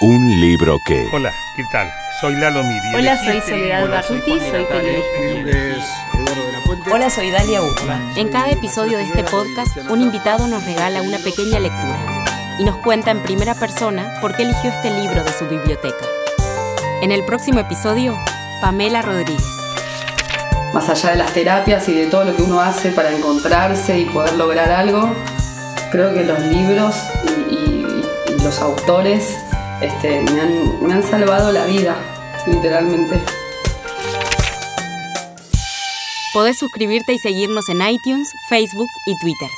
Un libro que... Hola, ¿qué tal? Soy Lalo Miri. Hola, soy Soledad Barruti, soy periodista. Hola, soy Dalia Guzmán. En cada episodio de este podcast, un invitado nos regala una pequeña lectura y nos cuenta en primera persona por qué eligió este libro de su biblioteca. En el próximo episodio, Pamela Rodríguez. Más allá de las terapias y de todo lo que uno hace para encontrarse y poder lograr algo, creo que los libros y, y- y los autores este, me, han, me han salvado la vida, literalmente. Podés suscribirte y seguirnos en iTunes, Facebook y Twitter.